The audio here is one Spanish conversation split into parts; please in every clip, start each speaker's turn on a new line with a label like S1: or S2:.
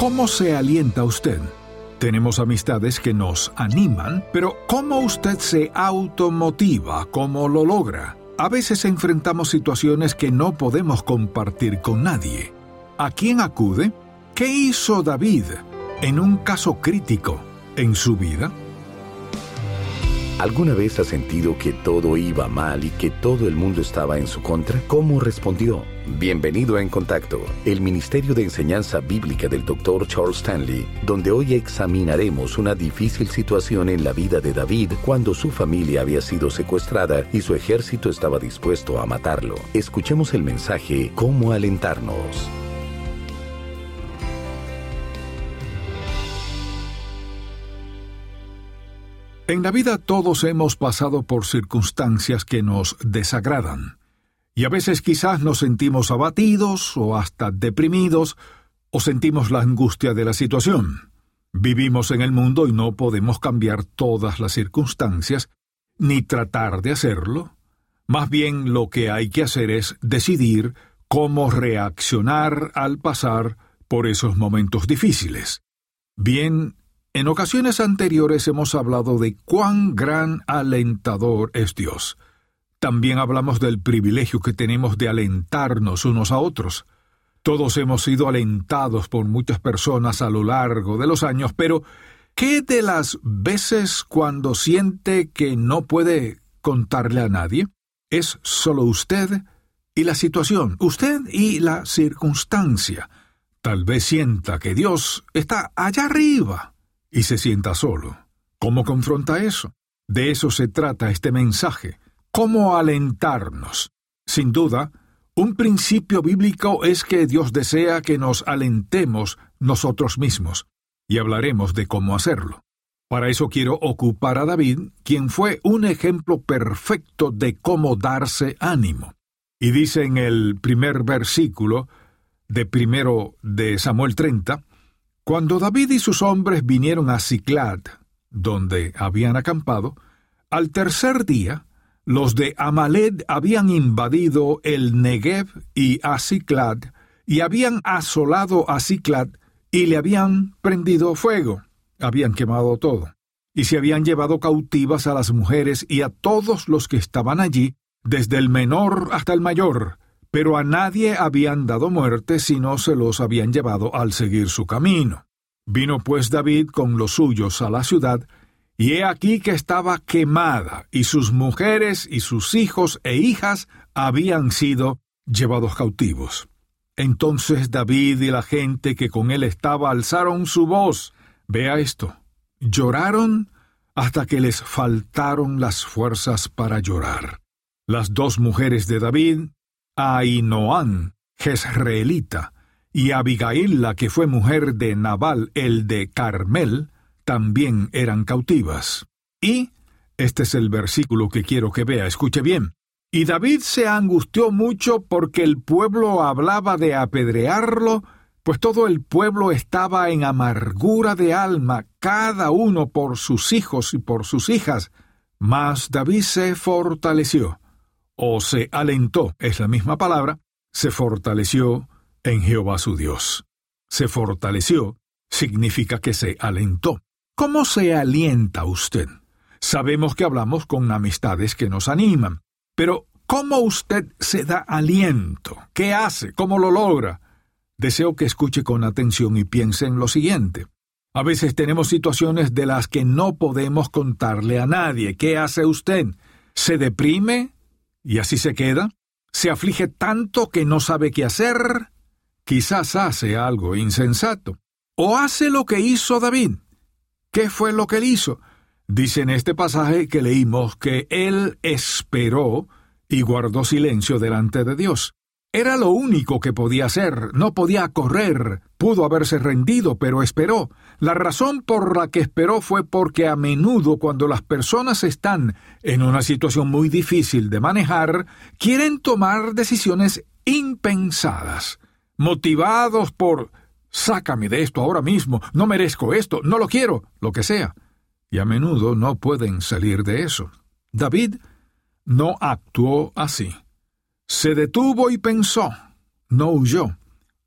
S1: ¿Cómo se alienta usted? Tenemos amistades que nos animan, pero ¿cómo usted se automotiva? ¿Cómo lo logra? A veces enfrentamos situaciones que no podemos compartir con nadie. ¿A quién acude? ¿Qué hizo David en un caso crítico en su vida?
S2: ¿Alguna vez ha sentido que todo iba mal y que todo el mundo estaba en su contra? ¿Cómo respondió? Bienvenido a En Contacto, el Ministerio de Enseñanza Bíblica del Dr. Charles Stanley, donde hoy examinaremos una difícil situación en la vida de David cuando su familia había sido secuestrada y su ejército estaba dispuesto a matarlo. Escuchemos el mensaje Cómo alentarnos.
S1: En la vida todos hemos pasado por circunstancias que nos desagradan, y a veces quizás nos sentimos abatidos o hasta deprimidos, o sentimos la angustia de la situación. Vivimos en el mundo y no podemos cambiar todas las circunstancias, ni tratar de hacerlo. Más bien lo que hay que hacer es decidir cómo reaccionar al pasar por esos momentos difíciles. Bien, en ocasiones anteriores hemos hablado de cuán gran alentador es Dios. También hablamos del privilegio que tenemos de alentarnos unos a otros. Todos hemos sido alentados por muchas personas a lo largo de los años, pero ¿qué de las veces cuando siente que no puede contarle a nadie? Es solo usted y la situación, usted y la circunstancia. Tal vez sienta que Dios está allá arriba, y se sienta solo. ¿Cómo confronta eso? De eso se trata este mensaje. ¿Cómo alentarnos? Sin duda, un principio bíblico es que Dios desea que nos alentemos nosotros mismos, y hablaremos de cómo hacerlo. Para eso quiero ocupar a David, quien fue un ejemplo perfecto de cómo darse ánimo. Y dice en el primer versículo de primero de Samuel 30, cuando David y sus hombres vinieron a Ciclad, donde habían acampado, al tercer día, los de Amaled habían invadido el Negev y a Ciclad, y habían asolado a Ciclad, y le habían prendido fuego, habían quemado todo, y se habían llevado cautivas a las mujeres y a todos los que estaban allí, desde el menor hasta el mayor, pero a nadie habían dado muerte si no se los habían llevado al seguir su camino. Vino pues David con los suyos a la ciudad, y he aquí que estaba quemada, y sus mujeres y sus hijos e hijas habían sido llevados cautivos. Entonces David y la gente que con él estaba alzaron su voz. Vea esto. Lloraron hasta que les faltaron las fuerzas para llorar. Las dos mujeres de David, Ainoán, Jezreelita, y Abigail, la que fue mujer de Nabal, el de Carmel, también eran cautivas. Y, este es el versículo que quiero que vea, escuche bien. Y David se angustió mucho porque el pueblo hablaba de apedrearlo, pues todo el pueblo estaba en amargura de alma, cada uno por sus hijos y por sus hijas. Mas David se fortaleció o se alentó, es la misma palabra, se fortaleció en Jehová su Dios. Se fortaleció significa que se alentó. ¿Cómo se alienta usted? Sabemos que hablamos con amistades que nos animan, pero ¿cómo usted se da aliento? ¿Qué hace? ¿Cómo lo logra? Deseo que escuche con atención y piense en lo siguiente. A veces tenemos situaciones de las que no podemos contarle a nadie. ¿Qué hace usted? ¿Se deprime? y así se queda, se aflige tanto que no sabe qué hacer, quizás hace algo insensato, o hace lo que hizo David. ¿Qué fue lo que él hizo? Dice en este pasaje que leímos que él esperó y guardó silencio delante de Dios. Era lo único que podía hacer, no podía correr, pudo haberse rendido, pero esperó. La razón por la que esperó fue porque a menudo cuando las personas están en una situación muy difícil de manejar, quieren tomar decisiones impensadas, motivados por sácame de esto ahora mismo, no merezco esto, no lo quiero, lo que sea. Y a menudo no pueden salir de eso. David no actuó así. Se detuvo y pensó. No huyó.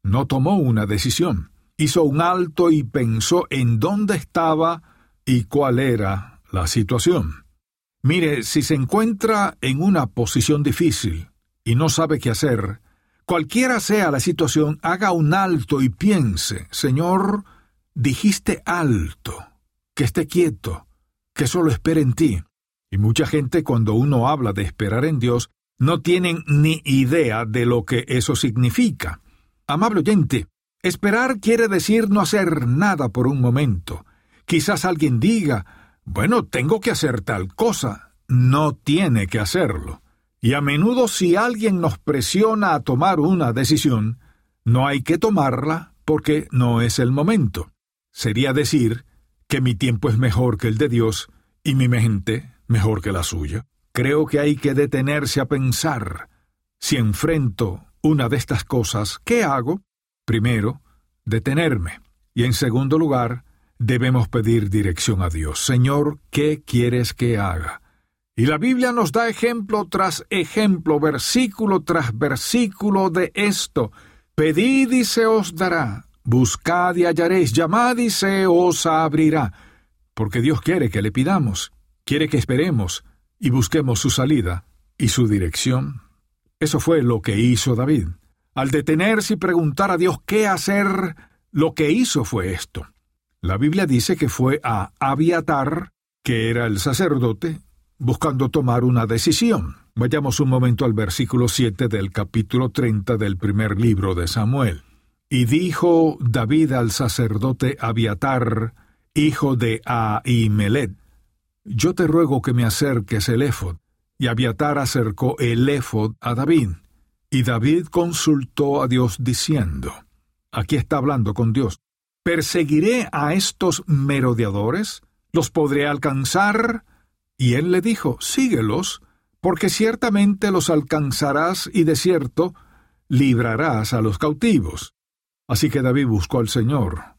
S1: No tomó una decisión. hizo un alto y pensó en dónde estaba y cuál era la situación. Mire, si se encuentra en una posición difícil y no sabe qué hacer, cualquiera sea la situación, haga un alto y piense, Señor, dijiste alto, que esté quieto, que solo espere en ti. Y mucha gente cuando uno habla de esperar en Dios, no tienen ni idea de lo que eso significa. Amable oyente, esperar quiere decir no hacer nada por un momento. Quizás alguien diga, bueno, tengo que hacer tal cosa. No tiene que hacerlo. Y a menudo si alguien nos presiona a tomar una decisión, no hay que tomarla porque no es el momento. Sería decir que mi tiempo es mejor que el de Dios y mi mente mejor que la suya. Creo que hay que detenerse a pensar. Si enfrento una de estas cosas, ¿qué hago? Primero, detenerme. Y en segundo lugar, debemos pedir dirección a Dios. Señor, ¿qué quieres que haga? Y la Biblia nos da ejemplo tras ejemplo, versículo tras versículo de esto. Pedid y se os dará, buscad y hallaréis, llamad y se os abrirá. Porque Dios quiere que le pidamos, quiere que esperemos, y busquemos su salida y su dirección. Eso fue lo que hizo David. Al detenerse y preguntar a Dios qué hacer, lo que hizo fue esto. La Biblia dice que fue a Abiatar, que era el sacerdote, buscando tomar una decisión. Vayamos un momento al versículo 7 del capítulo 30 del primer libro de Samuel. Y dijo David al sacerdote Abiatar, hijo de Ahimelet, yo te ruego que me acerques el éfod. Y Abiatar acercó el éfod a David. Y David consultó a Dios diciendo, aquí está hablando con Dios, ¿perseguiré a estos merodeadores? ¿Los podré alcanzar? Y él le dijo, síguelos, porque ciertamente los alcanzarás y de cierto librarás a los cautivos. Así que David buscó al Señor,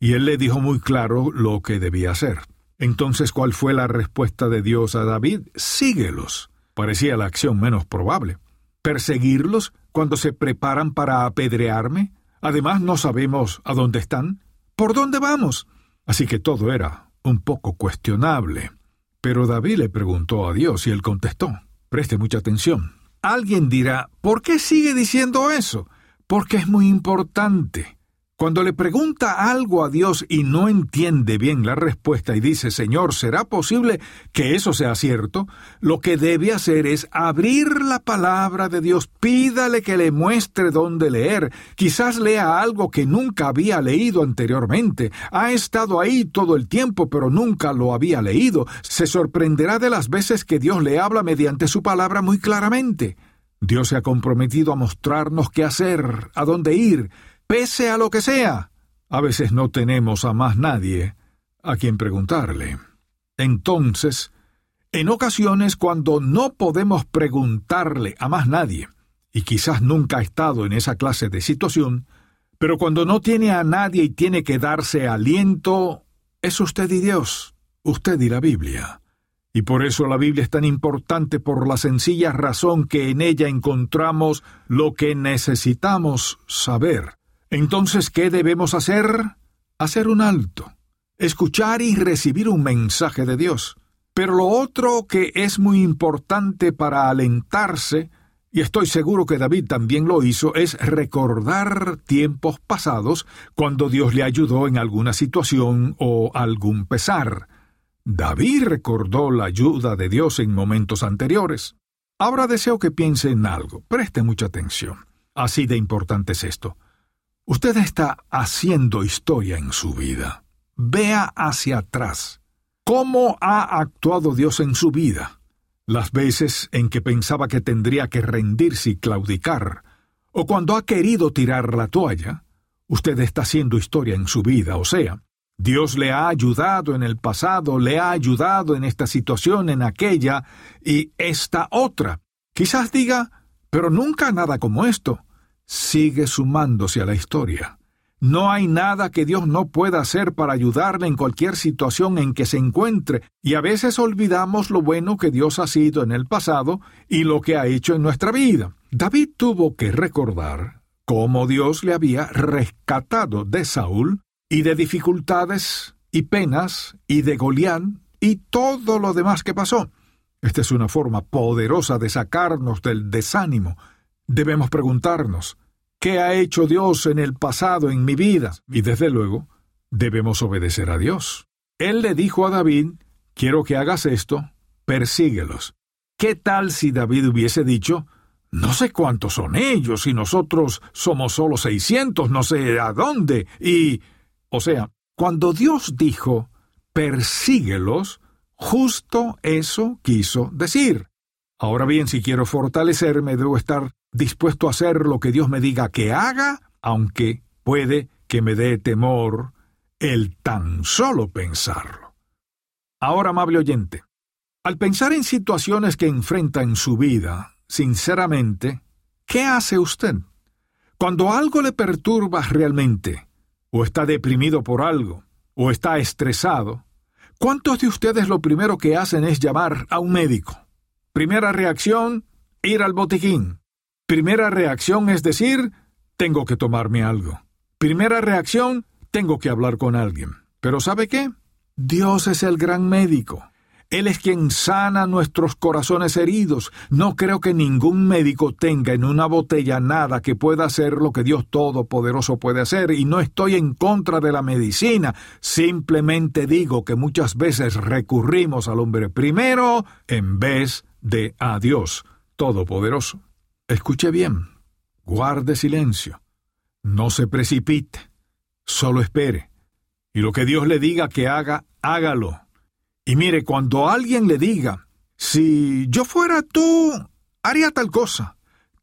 S1: y él le dijo muy claro lo que debía hacer. Entonces, ¿cuál fue la respuesta de Dios a David? Síguelos. Parecía la acción menos probable. ¿Perseguirlos cuando se preparan para apedrearme? Además, no sabemos a dónde están. ¿Por dónde vamos? Así que todo era un poco cuestionable. Pero David le preguntó a Dios y él contestó. Preste mucha atención. Alguien dirá, ¿por qué sigue diciendo eso? Porque es muy importante. Cuando le pregunta algo a Dios y no entiende bien la respuesta y dice, Señor, ¿será posible que eso sea cierto? Lo que debe hacer es abrir la palabra de Dios, pídale que le muestre dónde leer, quizás lea algo que nunca había leído anteriormente, ha estado ahí todo el tiempo pero nunca lo había leído, se sorprenderá de las veces que Dios le habla mediante su palabra muy claramente. Dios se ha comprometido a mostrarnos qué hacer, a dónde ir, pese a lo que sea. A veces no tenemos a más nadie a quien preguntarle. Entonces, en ocasiones cuando no podemos preguntarle a más nadie, y quizás nunca ha estado en esa clase de situación, pero cuando no tiene a nadie y tiene que darse aliento, es usted y Dios, usted y la Biblia. Y por eso la Biblia es tan importante por la sencilla razón que en ella encontramos lo que necesitamos saber entonces, ¿qué debemos hacer? Hacer un alto, escuchar y recibir un mensaje de Dios. Pero lo otro que es muy importante para alentarse, y estoy seguro que David también lo hizo, es recordar tiempos pasados cuando Dios le ayudó en alguna situación o algún pesar. David recordó la ayuda de Dios en momentos anteriores. Ahora deseo que piense en algo. Preste mucha atención. Así de importante es esto. Usted está haciendo historia en su vida. Vea hacia atrás. ¿Cómo ha actuado Dios en su vida? Las veces en que pensaba que tendría que rendirse y claudicar, o cuando ha querido tirar la toalla, usted está haciendo historia en su vida, o sea, Dios le ha ayudado en el pasado, le ha ayudado en esta situación, en aquella y esta otra. Quizás diga, pero nunca nada como esto sigue sumándose a la historia. No hay nada que Dios no pueda hacer para ayudarle en cualquier situación en que se encuentre, y a veces olvidamos lo bueno que Dios ha sido en el pasado y lo que ha hecho en nuestra vida. David tuvo que recordar cómo Dios le había rescatado de Saúl y de dificultades y penas y de Goliat y todo lo demás que pasó. Esta es una forma poderosa de sacarnos del desánimo. Debemos preguntarnos, ¿qué ha hecho Dios en el pasado en mi vida? Y desde luego, debemos obedecer a Dios. Él le dijo a David, quiero que hagas esto, persíguelos. ¿Qué tal si David hubiese dicho, no sé cuántos son ellos y nosotros somos solo seiscientos, no sé a dónde? Y... O sea, cuando Dios dijo, persíguelos, justo eso quiso decir. Ahora bien, si quiero fortalecerme, debo estar dispuesto a hacer lo que Dios me diga que haga, aunque puede que me dé temor el tan solo pensarlo. Ahora, amable oyente, al pensar en situaciones que enfrenta en su vida, sinceramente, ¿qué hace usted? Cuando algo le perturba realmente, o está deprimido por algo, o está estresado, ¿cuántos de ustedes lo primero que hacen es llamar a un médico? Primera reacción, ir al botiquín. Primera reacción es decir, tengo que tomarme algo. Primera reacción, tengo que hablar con alguien. Pero ¿sabe qué? Dios es el gran médico. Él es quien sana nuestros corazones heridos. No creo que ningún médico tenga en una botella nada que pueda hacer lo que Dios Todopoderoso puede hacer, y no estoy en contra de la medicina. Simplemente digo que muchas veces recurrimos al hombre primero en vez de a Dios Todopoderoso. Escuche bien. Guarde silencio. No se precipite. Solo espere. Y lo que Dios le diga que haga, hágalo y mire, cuando alguien le diga, si yo fuera tú, haría tal cosa,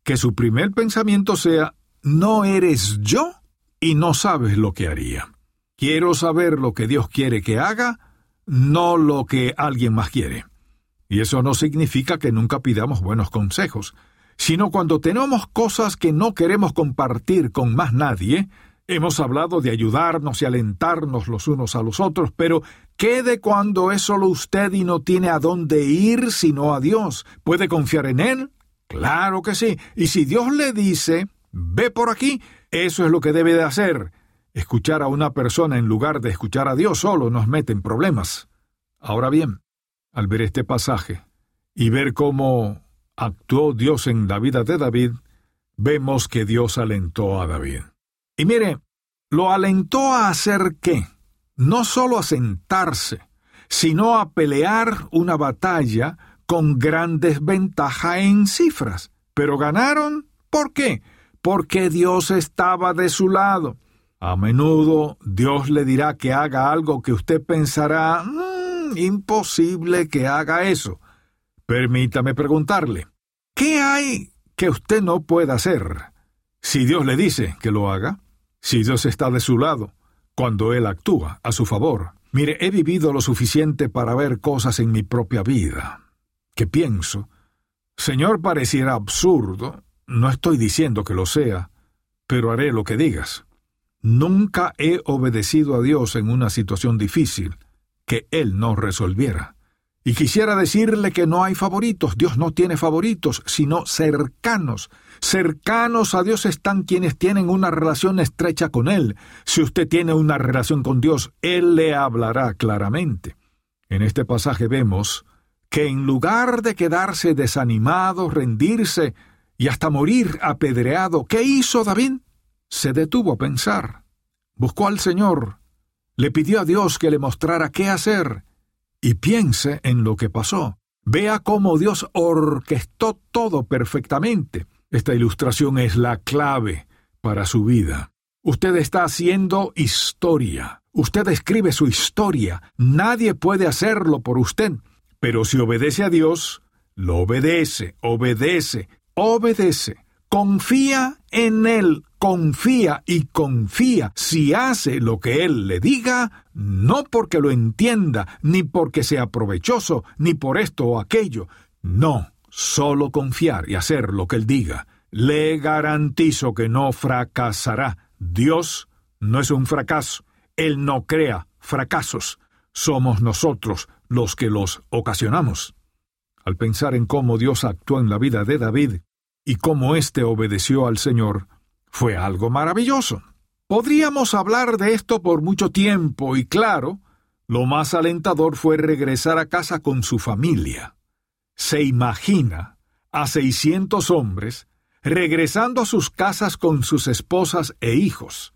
S1: que su primer pensamiento sea, no eres yo y no sabes lo que haría. Quiero saber lo que Dios quiere que haga, no lo que alguien más quiere. Y eso no significa que nunca pidamos buenos consejos, sino cuando tenemos cosas que no queremos compartir con más nadie, Hemos hablado de ayudarnos y alentarnos los unos a los otros, pero ¿qué de cuando es solo usted y no tiene a dónde ir sino a Dios? ¿Puede confiar en Él? Claro que sí. Y si Dios le dice, ve por aquí, eso es lo que debe de hacer. Escuchar a una persona en lugar de escuchar a Dios solo nos mete en problemas. Ahora bien, al ver este pasaje y ver cómo actuó Dios en la vida de David, vemos que Dios alentó a David. Y mire, lo alentó a hacer qué? No solo a sentarse, sino a pelear una batalla con gran desventaja en cifras. Pero ganaron, ¿por qué? Porque Dios estaba de su lado. A menudo Dios le dirá que haga algo que usted pensará, mm, imposible que haga eso. Permítame preguntarle, ¿qué hay que usted no pueda hacer si Dios le dice que lo haga? Si Dios está de su lado, cuando Él actúa a su favor, mire, he vivido lo suficiente para ver cosas en mi propia vida, que pienso, Señor, pareciera absurdo, no estoy diciendo que lo sea, pero haré lo que digas. Nunca he obedecido a Dios en una situación difícil que Él no resolviera. Y quisiera decirle que no hay favoritos, Dios no tiene favoritos, sino cercanos. Cercanos a Dios están quienes tienen una relación estrecha con Él. Si usted tiene una relación con Dios, Él le hablará claramente. En este pasaje vemos que en lugar de quedarse desanimado, rendirse y hasta morir apedreado, ¿qué hizo David? Se detuvo a pensar. Buscó al Señor, le pidió a Dios que le mostrara qué hacer, y piense en lo que pasó. Vea cómo Dios orquestó todo perfectamente. Esta ilustración es la clave para su vida. Usted está haciendo historia. Usted escribe su historia. Nadie puede hacerlo por usted. Pero si obedece a Dios, lo obedece, obedece, obedece. Confía en Él, confía y confía si hace lo que Él le diga, no porque lo entienda, ni porque sea provechoso, ni por esto o aquello. No, solo confiar y hacer lo que Él diga. Le garantizo que no fracasará. Dios no es un fracaso. Él no crea fracasos. Somos nosotros los que los ocasionamos. Al pensar en cómo Dios actuó en la vida de David, y cómo éste obedeció al Señor, Fue algo maravilloso. Podríamos hablar de esto por mucho tiempo y claro, lo más alentador fue regresar a casa con su familia. Se imagina a 600 hombres regresando a sus casas con sus esposas e hijos.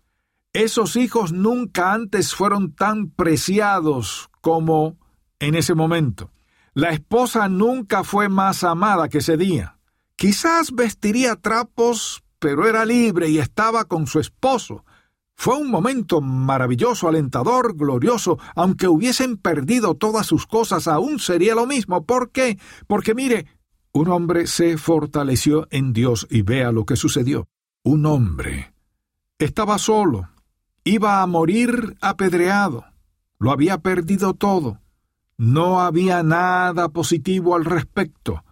S1: Esos hijos nunca antes fueron tan preciados como en ese momento. La esposa nunca fue más amada que ese día. Quizás vestiría trapos, pero era libre y estaba con su esposo, fue un momento maravilloso, alentador, glorioso. Aunque hubiesen perdido todas sus cosas, aún sería lo mismo. ¿Por qué? Porque mire, un hombre se fortaleció en Dios y vea lo que sucedió. Un hombre estaba solo, iba a morir apedreado, lo había perdido todo. No había nada positivo al respecto.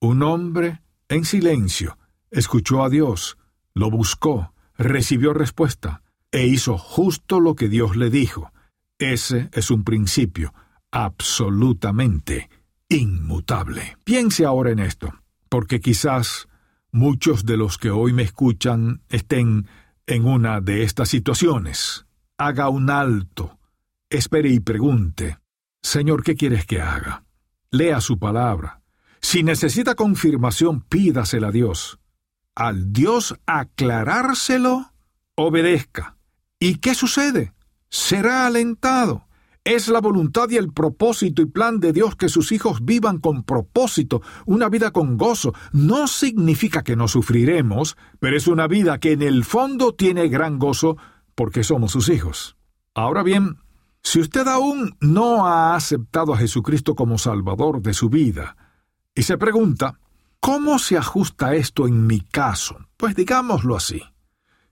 S1: Un hombre, en silencio, escuchó a Dios, lo buscó, recibió respuesta e hizo justo lo que Dios le dijo. Ese es un principio absolutamente inmutable. Piense ahora en esto, porque quizás muchos de los que hoy me escuchan estén en una de estas situaciones. Haga un alto, espere y pregunte, Señor, ¿qué quieres que haga? Lea su palabra. Si necesita confirmación, pídasela a Dios. Al Dios aclarárselo, obedezca. ¿Y qué sucede? Será alentado. Es la voluntad y el propósito y plan de Dios que sus hijos vivan con propósito, una vida con gozo. No significa que no sufriremos, pero es una vida que en el fondo tiene gran gozo porque somos sus hijos. Ahora bien, si usted aún no ha aceptado a Jesucristo como Salvador de su vida, y se pregunta, ¿cómo se ajusta esto en mi caso? Pues digámoslo así.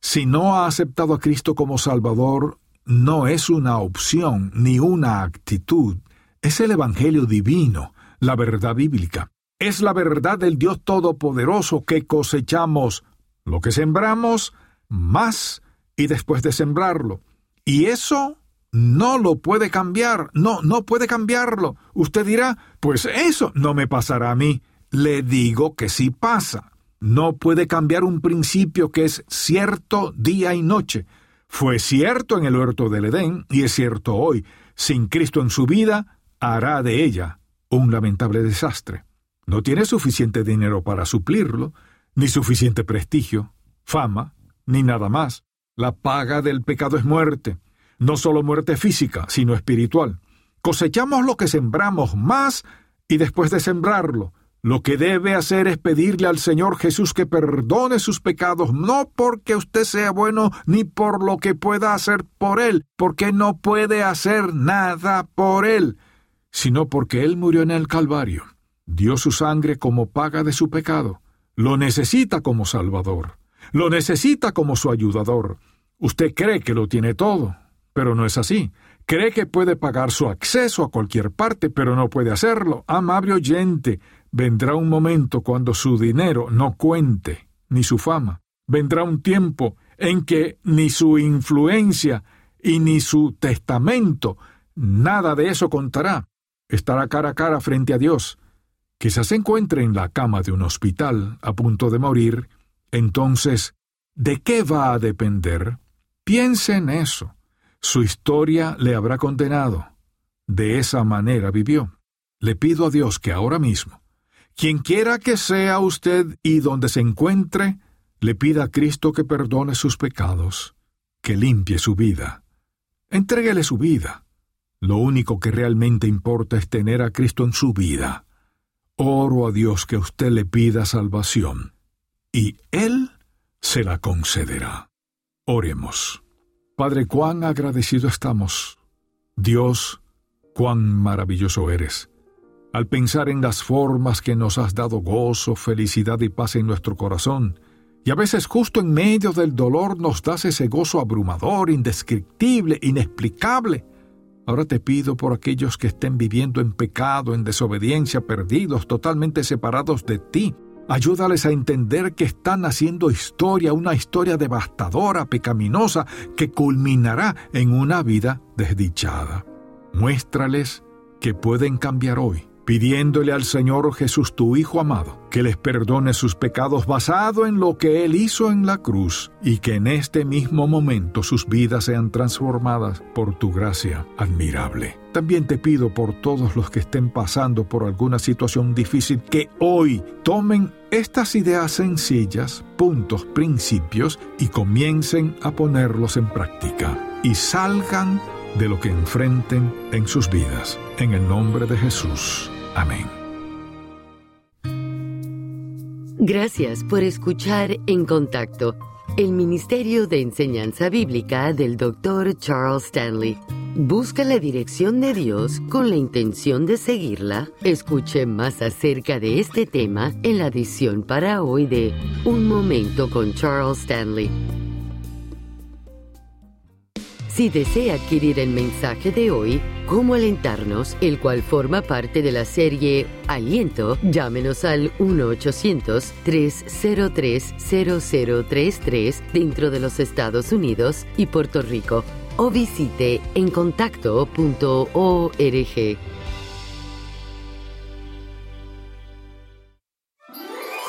S1: Si no ha aceptado a Cristo como Salvador, no es una opción ni una actitud, es el Evangelio divino, la verdad bíblica. Es la verdad del Dios Todopoderoso que cosechamos lo que sembramos más y después de sembrarlo. Y eso no lo puede cambiar, no, no puede cambiarlo. Usted dirá, pues eso no me pasará a mí. Le digo que sí pasa no puede cambiar un principio que es cierto día y noche. Fue cierto en el huerto del Edén y es cierto hoy. Sin Cristo en su vida, hará de ella un lamentable desastre. No tiene suficiente dinero para suplirlo, ni suficiente prestigio, fama, ni nada más. La paga del pecado es muerte, no solo muerte física, sino espiritual. Cosechamos lo que sembramos más y después de sembrarlo, lo que debe hacer es pedirle al Señor Jesús que perdone sus pecados, no porque usted sea bueno ni por lo que pueda hacer por Él, porque no puede hacer nada por Él, sino porque Él murió en el Calvario, dio su sangre como paga de su pecado, lo necesita como Salvador, lo necesita como su ayudador. Usted cree que lo tiene todo, pero no es así. Cree que puede pagar su acceso a cualquier parte, pero no puede hacerlo. Amable oyente, vendrá un momento cuando su dinero no cuente, ni su fama. Vendrá un tiempo en que ni su influencia y ni su testamento, nada de eso contará. Estará cara a cara frente a Dios. Quizás se encuentre en la cama de un hospital a punto de morir. Entonces, ¿de qué va a depender? Piense en eso su historia le habrá condenado. De esa manera vivió. Le pido a Dios que ahora mismo, quien quiera que sea usted y donde se encuentre, le pida a Cristo que perdone sus pecados, que limpie su vida. Entréguele su vida. Lo único que realmente importa es tener a Cristo en su vida. Oro a Dios que usted le pida salvación, y Él se la concederá. Oremos. Padre, cuán agradecido estamos. Dios, cuán maravilloso eres. Al pensar en las formas que nos has dado gozo, felicidad y paz en nuestro corazón, y a veces justo en medio del dolor nos das ese gozo abrumador, indescriptible, inexplicable. Ahora te pido por aquellos que estén viviendo en pecado, en desobediencia, perdidos, totalmente separados de ti, Ayúdales a entender que están haciendo historia, una historia devastadora, pecaminosa, que culminará en una vida desdichada. Muéstrales que pueden cambiar hoy pidiéndole al Señor Jesús, tu Hijo amado, que les perdone sus pecados basado en lo que Él hizo en la cruz y que en este mismo momento sus vidas sean transformadas por tu gracia admirable. También te pido por todos los que estén pasando por alguna situación difícil que hoy tomen estas ideas sencillas, puntos, principios y comiencen a ponerlos en práctica y salgan de lo que enfrenten en sus vidas. En el nombre de Jesús. Amén.
S3: Gracias por escuchar En Contacto, el Ministerio de Enseñanza Bíblica del Dr. Charles Stanley. Busca la dirección de Dios con la intención de seguirla. Escuche más acerca de este tema en la edición para hoy de Un Momento con Charles Stanley. Si desea adquirir el mensaje de hoy, Cómo alentarnos, el cual forma parte de la serie Aliento, llámenos al 1-800-303-0033 dentro de los Estados Unidos y Puerto Rico o visite encontacto.org.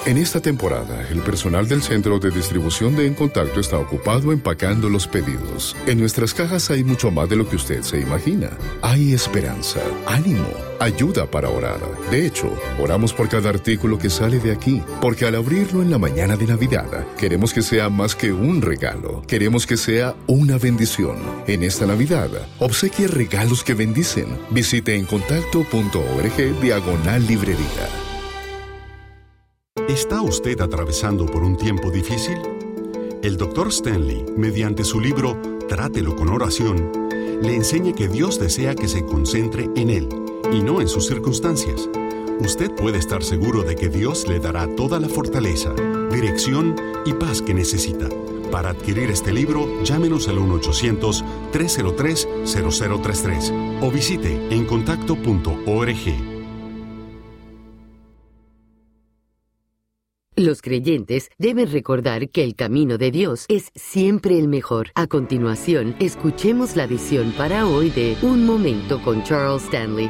S4: En esta temporada, el personal del centro de distribución de En Contacto está ocupado empacando los pedidos. En nuestras cajas hay mucho más de lo que usted se imagina. Hay esperanza, ánimo, ayuda para orar. De hecho, oramos por cada artículo que sale de aquí, porque al abrirlo en la mañana de Navidad, queremos que sea más que un regalo. Queremos que sea una bendición. En esta Navidad, obsequie regalos que bendicen. Visite encontacto.org diagonal librería.
S5: ¿Está usted atravesando por un tiempo difícil? El Dr. Stanley, mediante su libro Trátelo con oración, le enseña que Dios desea que se concentre en Él y no en sus circunstancias. Usted puede estar seguro de que Dios le dará toda la fortaleza, dirección y paz que necesita. Para adquirir este libro, llámenos al 1-800-303-0033 o visite encontacto.org.
S3: Los creyentes deben recordar que el camino de Dios es siempre el mejor. A continuación, escuchemos la edición para hoy de Un Momento con Charles Stanley.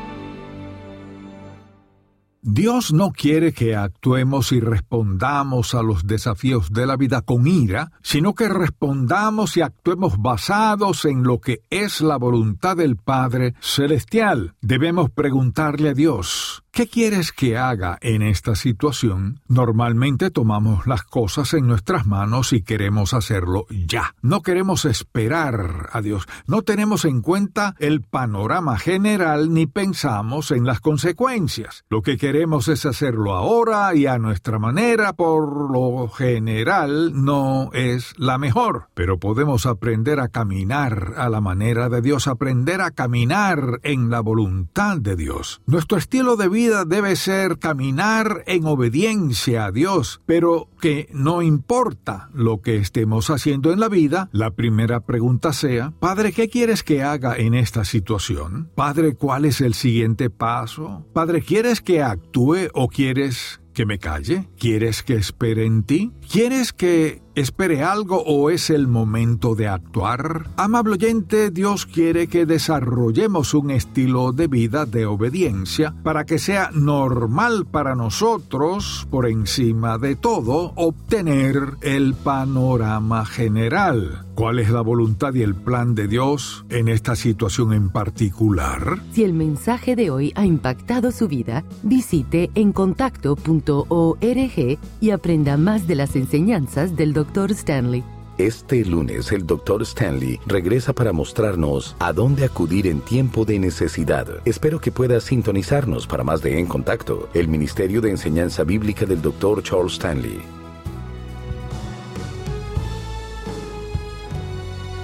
S1: Dios no quiere que actuemos y respondamos a los desafíos de la vida con ira, sino que respondamos y actuemos basados en lo que es la voluntad del Padre Celestial. Debemos preguntarle a Dios, ¿Qué quieres que haga en esta situación? Normalmente tomamos las cosas en nuestras manos y queremos hacerlo ya. No queremos esperar a Dios. No tenemos en cuenta el panorama general ni pensamos en las consecuencias. Lo que queremos es hacerlo ahora y a nuestra manera. Por lo general no es la mejor. Pero podemos aprender a caminar a la manera de Dios, aprender a caminar en la voluntad de Dios. Nuestro estilo de vida debe ser caminar en obediencia a Dios, pero que no importa lo que estemos haciendo en la vida, la primera pregunta sea, Padre, ¿qué quieres que haga en esta situación? Padre, ¿cuál es el siguiente paso? Padre, ¿quieres que actúe o quieres que me calle? ¿Quieres que espere en ti? ¿Quieres que espere algo o es el momento de actuar? Amable oyente, Dios quiere que desarrollemos un estilo de vida de obediencia para que sea normal para nosotros, por encima de todo, obtener el panorama general. ¿Cuál es la voluntad y el plan de Dios en esta situación en particular?
S3: Si el mensaje de hoy ha impactado su vida, visite encontacto.org y aprenda más de las enseñanzas del Dr. Stanley.
S2: Este lunes el Dr. Stanley regresa para mostrarnos a dónde acudir en tiempo de necesidad. Espero que pueda sintonizarnos para más de En Contacto, el Ministerio de Enseñanza Bíblica del Dr. Charles Stanley.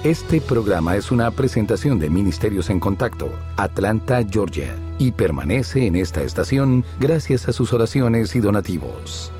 S2: Este programa es una presentación de Ministerios en Contacto, Atlanta, Georgia, y permanece en esta estación gracias a sus oraciones y donativos.